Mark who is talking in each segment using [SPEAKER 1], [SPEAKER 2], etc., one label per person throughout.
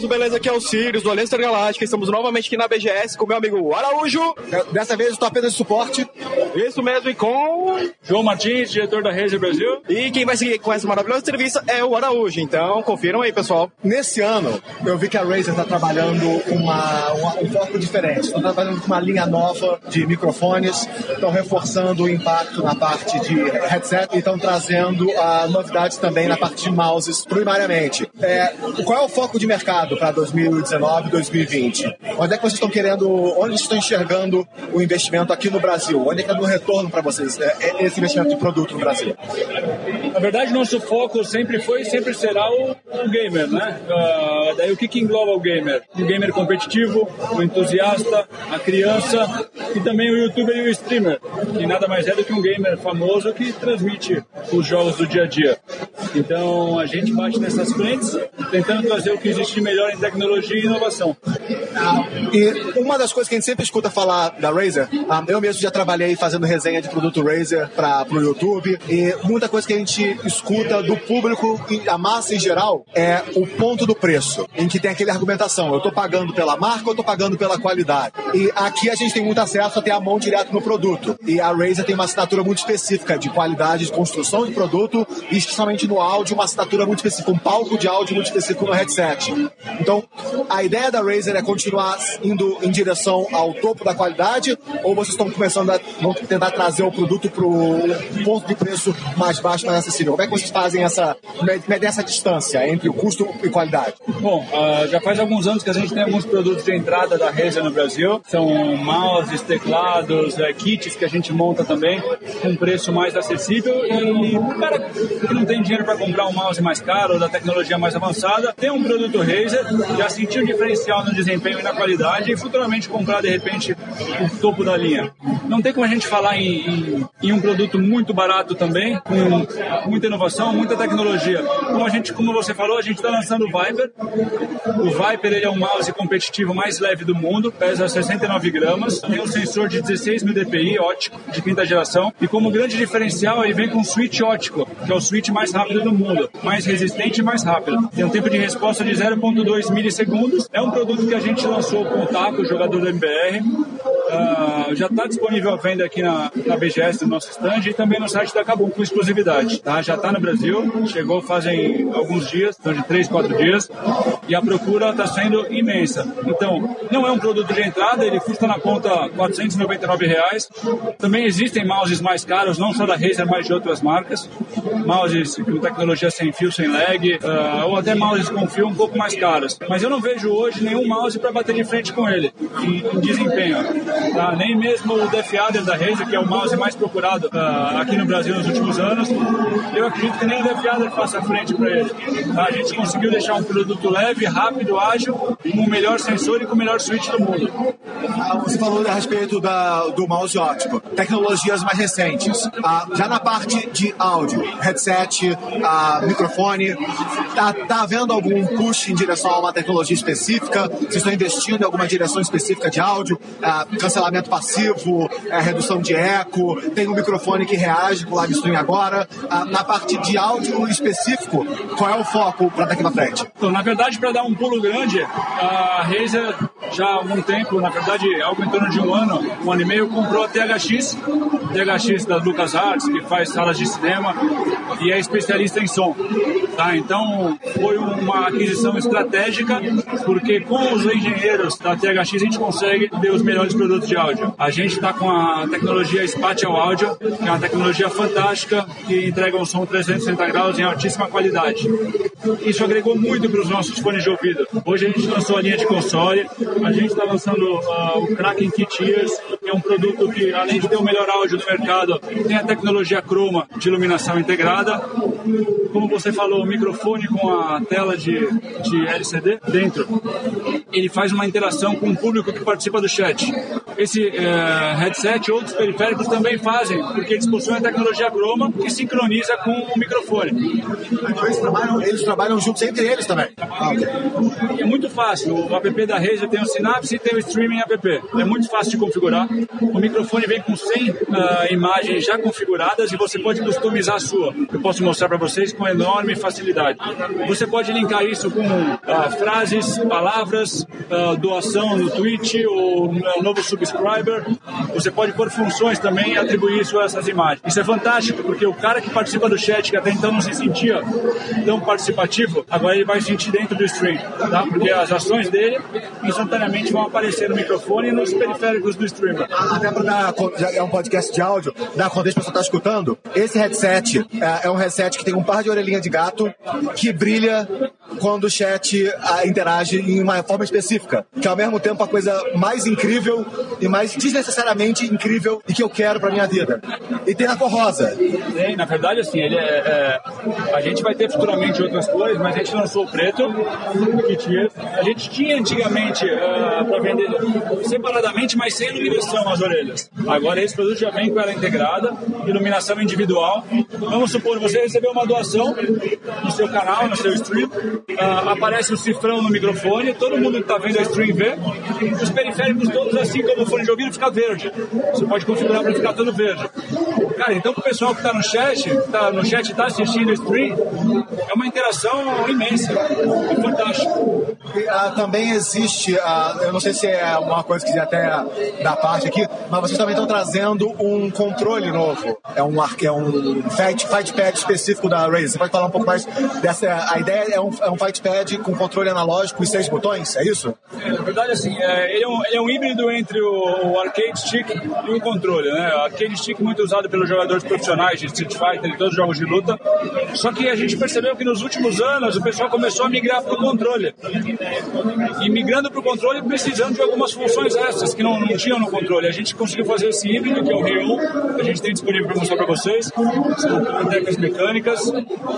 [SPEAKER 1] Gamers, beleza? Aqui é o Sirius, do Aliança Galáctica. Estamos novamente aqui na BGS com o meu amigo Araújo.
[SPEAKER 2] Dessa vez estou apenas de suporte.
[SPEAKER 1] Isso mesmo, e com...
[SPEAKER 3] João Martins, diretor da Razer Brasil.
[SPEAKER 1] E quem vai seguir com essa maravilhosa entrevista é o Araújo. Então, confiram aí, pessoal.
[SPEAKER 2] Nesse ano, eu vi que a Razer está trabalhando uma, uma, um foco diferente. Estão trabalhando com uma linha nova de microfones, estão reforçando o impacto na parte de headset e estão trazendo uh, novidades também na parte de mouses, primariamente. É, qual é o foco de mercado para 2019 2020? Onde é que vocês estão querendo, onde estão enxergando o investimento aqui no Brasil? Onde é que é no retorno para vocês é, é, esse investimento de produto no Brasil?
[SPEAKER 3] Na verdade, nosso foco sempre foi e sempre será o, o gamer, né? Uh, daí o que, que engloba o gamer? O gamer competitivo, o entusiasta, a criança e também o youtuber e o streamer, que nada mais é do que um gamer famoso que transmite os jogos do dia a dia. Então a gente bate nessas frentes, tentando trazer o que existe de melhor em tecnologia e inovação.
[SPEAKER 2] E uma das coisas que a gente sempre escuta falar da Razer, ah, eu mesmo já trabalhei fazendo resenha de produto Razer para o YouTube, e muita coisa que a gente escuta do público a massa em geral é o ponto do preço, em que tem aquela argumentação, eu estou pagando pela marca ou estou pagando pela qualidade. E aqui a gente tem muito acesso a ter a mão direto no produto. E a Razer tem uma assinatura muito específica de qualidade de construção de produto e especialmente no áudio, uma assinatura muito específica, um palco de áudio muito específico no headset. Então, a ideia da Razer é continuar indo em direção ao topo da qualidade ou vocês estão começando a vão tentar trazer o produto para o ponto de preço mais baixo, mais acessível? Como é que vocês fazem essa, medem essa distância entre o custo e qualidade?
[SPEAKER 3] Bom, uh, já faz alguns anos que a gente tem alguns produtos de entrada da Razer no Brasil. São mouses, teclados, uh, kits que a gente monta também com preço mais acessível e o cara que não tem dinheiro para comprar um mouse mais caro ou da tecnologia mais avançada, tem um produto Razer, já sentiu um diferencial no desempenho na qualidade e futuramente comprar de repente o topo da linha. Não tem como a gente falar em, em, em um produto muito barato também, com muita inovação, muita tecnologia. Como a gente, como você falou, a gente está lançando o Viper. O Viper ele é um mouse competitivo mais leve do mundo, pesa 69 gramas, tem um sensor de 16 mil dpi ótico de quinta geração e como grande diferencial ele vem com um switch ótico, que é o switch mais rápido do mundo, mais resistente e mais rápido. Tem um tempo de resposta de 0.2 milissegundos. É um produto que a gente lançou com o Taco, jogador do MBR. Uh, já está disponível à venda aqui na, na BGS, no nosso stand, e também no site da Kabum com exclusividade. Tá? Já está no Brasil, chegou fazem alguns dias, então de 3, 4 dias, e a procura está sendo imensa. Então, não é um produto de entrada, ele custa na conta 499 reais. Também existem mouses mais caros, não só da Razer, mas de outras marcas. Mouses com tecnologia sem fio, sem lag, uh, ou até mouses com fio um pouco mais caros. Mas eu não vejo hoje nenhum mouse para bater de frente com ele, em, em desempenho. Tá? Nem mesmo o Def Adder da Razer, que é o mouse mais procurado uh, aqui no Brasil nos últimos anos, eu acredito que nem o Def Adder faça frente para ele. Tá? A gente conseguiu deixar um produto leve, rápido, ágil, com o melhor sensor e com o melhor switch do mundo.
[SPEAKER 2] Ah, você falou a respeito da, do mouse ótico, tecnologias mais recentes. Ah, já na parte de áudio, headset, ah, microfone, tá, tá havendo algum push em direção a uma tecnologia específica? Vocês estão investindo em alguma direção específica de áudio? Ah, cancelamento passivo, é, redução de eco, tem um microfone que reage com o live stream agora. Ah, na parte de áudio específico, qual é o foco para daqui para frente?
[SPEAKER 3] Então, na verdade, para dar um pulo grande, a Razer já há algum tempo, na verdade, algo em torno de um ano, um ano e meio, comprou a THX, THX da LucasArts, que faz salas de cinema e é especialista em som. Tá? Então, foi uma aquisição estratégica, porque com os engenheiros da THX a gente consegue ter os melhores produtos de áudio. A gente está com a tecnologia Spatial Audio, que é uma tecnologia fantástica, que entrega um som 360 graus em altíssima qualidade. Isso agregou muito para os nossos fones de ouvido. Hoje a gente lançou a linha de console, a gente está lançando uh, o Kraken Kit Ears, que é um produto que, além de ter o melhor áudio do mercado, tem a tecnologia Chroma de iluminação integrada. Como você falou, o microfone com a tela de, de LCD dentro, ele faz uma interação com o público que participa do chat. esse uh, headset outros periféricos também fazem, porque eles possuem a tecnologia Chroma que sincroniza com o microfone.
[SPEAKER 2] Então eles trabalham, eles trabalham juntos entre eles também. Ah, okay.
[SPEAKER 3] É muito fácil. O app da Razer tem o Synapse e tem o Streaming app. É muito fácil de configurar. O microfone vem com 100 uh, imagens já configuradas e você pode customizar a sua. Eu posso mostrar para vocês com enorme facilidade. Você pode linkar isso com uh, frases, palavras, uh, doação no Twitch ou novo subscriber. Você pode pôr funções também e atribuir isso a essas imagens. Isso é fantástico, porque o cara que participa do chat, que até então não se sentia tão participativo, agora ele vai sentir dentro do stream, tá? Porque as ações dele instantaneamente vão aparecer no microfone e nos periféricos do streamer.
[SPEAKER 2] Até para dar, é um podcast de áudio, dar contexto para você estar tá escutando, esse headset é, é um headset que tem um par de orelhinha de gato que brilha quando o chat a, interage em uma forma específica, que é ao mesmo tempo a coisa mais incrível e mais desnecessariamente incrível e que eu quero para minha vida. E tem a cor rosa.
[SPEAKER 3] Tem, na verdade, assim, ele é, é, a gente vai ter futuramente outras cores, mas a gente lançou o preto, que tinha, a gente tinha antigamente uh, ah, para vender separadamente, mas sem iluminação as orelhas. Agora esse produto já vem com ela integrada, iluminação individual. Vamos supor, você recebeu uma doação no seu canal, no seu stream, uh, aparece o cifrão no microfone, todo mundo que está vendo a stream vê, os periféricos todos, assim como o fone de ouvido, fica verde. Você pode configurar para ficar todo verde. Cara, então o pessoal que está no chat, está no chat está assistindo o stream, é uma interação imensa. É fantástico.
[SPEAKER 2] Uh, também existe, uh, eu não sei se é uma coisa que até da parte aqui, mas vocês também estão trazendo um controle novo. É um, é um fight, fight pad específico da Razer. Você pode falar um pouco mais dessa. A ideia é um, é um fight pad com controle analógico e seis botões, é isso?
[SPEAKER 3] Na verdade, assim, é, ele, é um, ele é um híbrido entre o, o, arcade stick e o controle. Né? O arcade stick muito usado pelos jogadores profissionais de Street Fighter e todos os jogos de luta. Só que a gente percebeu que nos últimos anos o pessoal começou a migrar para o controle. E migrando para o controle precisando de algumas funções essas que não, não tinham no controle. A gente conseguiu fazer esse híbrido, que é o Rio, que a gente tem disponível para mostrar para vocês. São bibliotecas mecânicas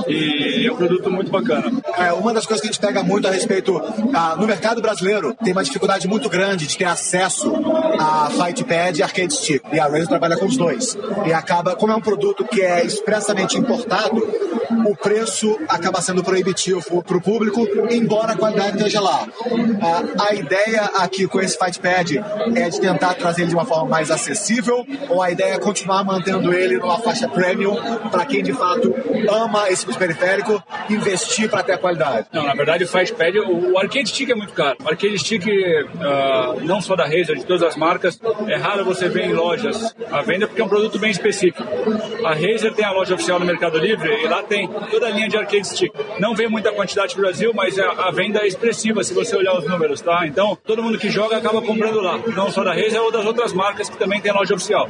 [SPEAKER 3] e é um produto muito bacana.
[SPEAKER 2] É, uma das coisas que a gente pega muito a respeito, ah, no mercado brasileiro, tem uma dificuldade muito grande de ter acesso a Fightpad e Arcade Stick. E a Razer trabalha com os dois. E acaba, como é um produto que é expressamente importado, o preço acaba sendo proibitivo para o público, embora a qualidade esteja lá. A, a ideia aqui com esse Fightpad é de tentar trazer ele de uma forma mais acessível, ou a ideia é continuar mantendo ele numa faixa premium para quem de fato ama esse periférico, investir para ter a qualidade?
[SPEAKER 3] Não, na verdade o Fightpad, o, o Arcade Stick é muito caro. O Arcade Stick, uh, não só da Razer, de todas as marcas, é raro você ver em lojas a venda porque é um produto bem específico. A Razer tem a loja oficial no Mercado Livre e lá tem toda a linha de arcade stick. Não vem muita quantidade no Brasil, mas a, a, venda é expressiva se você olhar os números, tá? Então, todo mundo que joga acaba comprando lá. Não só da Razer, ou das outras marcas que também tem loja oficial.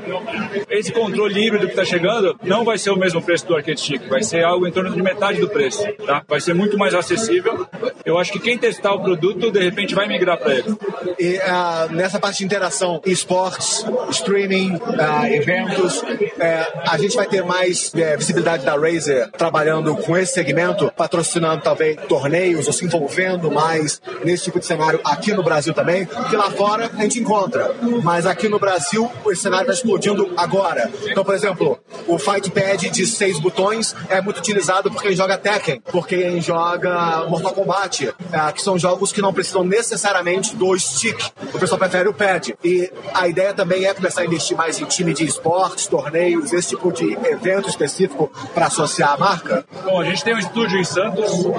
[SPEAKER 3] Esse controle híbrido que está chegando não vai ser o mesmo preço do arcade stick, vai ser algo em torno de metade do preço, tá? Vai ser muito mais acessível. Eu acho que quem testar o produto, de repente, vai migrar para ele.
[SPEAKER 2] E uh, nessa parte de interação, esportes, streaming, uh, eventos, uh, a gente vai ter mais é, visibilidade da Razer trabalhando com esse segmento, patrocinando talvez torneios ou se envolvendo mais nesse tipo de cenário aqui no Brasil também, que lá fora a gente encontra. Mas aqui no Brasil o cenário está explodindo agora. Então, por exemplo, o Fight Pad de seis botões é muito utilizado por quem joga Tekken, por quem joga Mortal Kombat, é, que são jogos que não precisam necessariamente do stick. O pessoal prefere o pad. E a ideia também é começar a investir mais em time de esportes, torneios, esse tipo de evento específico para associar a marca.
[SPEAKER 3] Bom, a gente tem um estúdio em Santos, uh,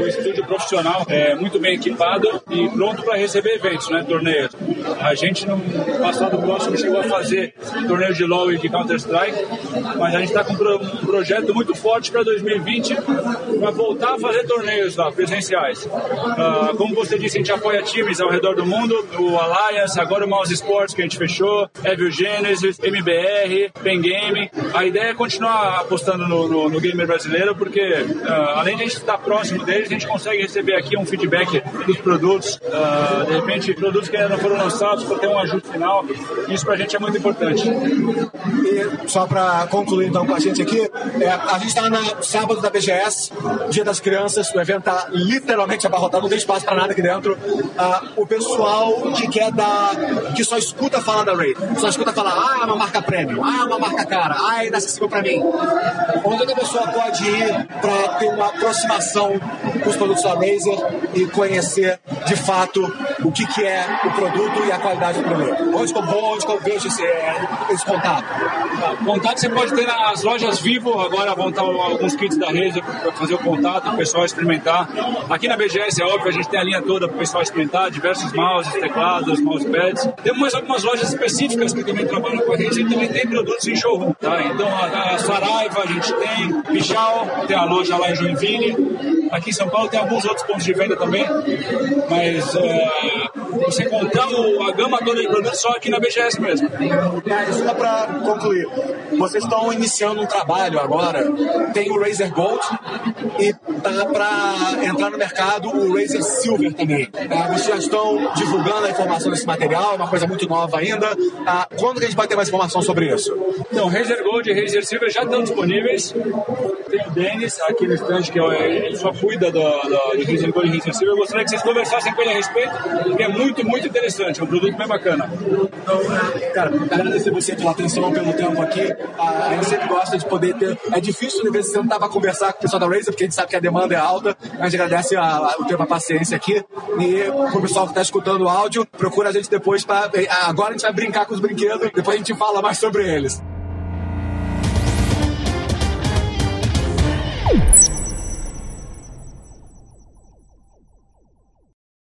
[SPEAKER 3] um estúdio profissional é, muito bem equipado e pronto para receber eventos, né, torneios. A gente no passado próximo chegou a fazer torneio de LoL e de Counter-Strike, mas a gente está com um projeto muito forte para 2020 para voltar a fazer torneios lá, presenciais. Uh, como você disse, a gente apoia times ao redor do mundo, o Alliance, agora o Mouse Sports que a gente fechou, Evil Genesis, MBR, Pen Game. A ideia é continuar apostando no, no, no gamer brasileiro, porque uh, além de a gente estar próximo deles, a gente consegue receber aqui um feedback dos produtos. Uh, de repente, produtos que ainda não foram lançados contatos para ter um ajuste final. Isso para a gente é muito importante.
[SPEAKER 2] E só para concluir então com a gente aqui, é, a gente está no sábado da BGS, Dia das Crianças, o evento está literalmente abarrotado, não tem espaço para nada aqui dentro. Ah, o pessoal que quer dar, que só escuta falar da Ray, só escuta falar, ah, é uma marca premium, ah, é uma marca cara, ah, é inacessível para mim. Onde é que a pessoa pode ir para ter uma aproximação com os produtos da Razer e conhecer de fato o que, que é o produto e a qualidade do produto? Onde que eu vou, onde que eu vejo esse, esse contato?
[SPEAKER 3] Contato você pode ter nas lojas Vivo, agora vão estar alguns kits da Razer para fazer o contato, o pessoal experimentar. Aqui na BGS, é óbvio, a gente tem a linha toda para o pessoal experimentar, diversos mouses, teclados, mousepads. Temos algumas lojas específicas que também trabalham com a Razer e também tem produtos em showroom, tá? Então a, a Saraiva a gente tem, Pichal, tem a loja lá em Joinville. Aqui em São Paulo tem alguns outros pontos de venda também, mas é, você encontrar a gama toda de produtos só aqui na BGS mesmo.
[SPEAKER 2] É, só para concluir, vocês estão iniciando um trabalho agora, tem o Razer Gold e tá para entrar no mercado o Razer Silver também. É, vocês já estão divulgando a informação desse material, uma coisa muito nova ainda. Ah, quando que a gente vai ter mais informação sobre isso?
[SPEAKER 3] Então, Razer Gold e Razer Silver já estão disponíveis. Tem o Denis aqui no stand, que é, ele só cuida do, do, do Razer Gold e Razer Silver. Eu gostaria que vocês conversassem com ele a respeito, porque é muito, muito interessante. É um produto bem bacana.
[SPEAKER 2] Então, cara, agradecer você pela atenção, pelo tempo aqui. A gente sempre gosta de poder ter. É difícil, de vez em quando, para conversar com o pessoal da Razer, porque a gente sabe que a demanda é alta. A gente agradece a, a, o tempo, a paciência aqui. E pro pessoal que está escutando o áudio, procura a gente depois. Pra, agora a gente vai brincar com os brinquedos, depois a gente fala mais sobre eles.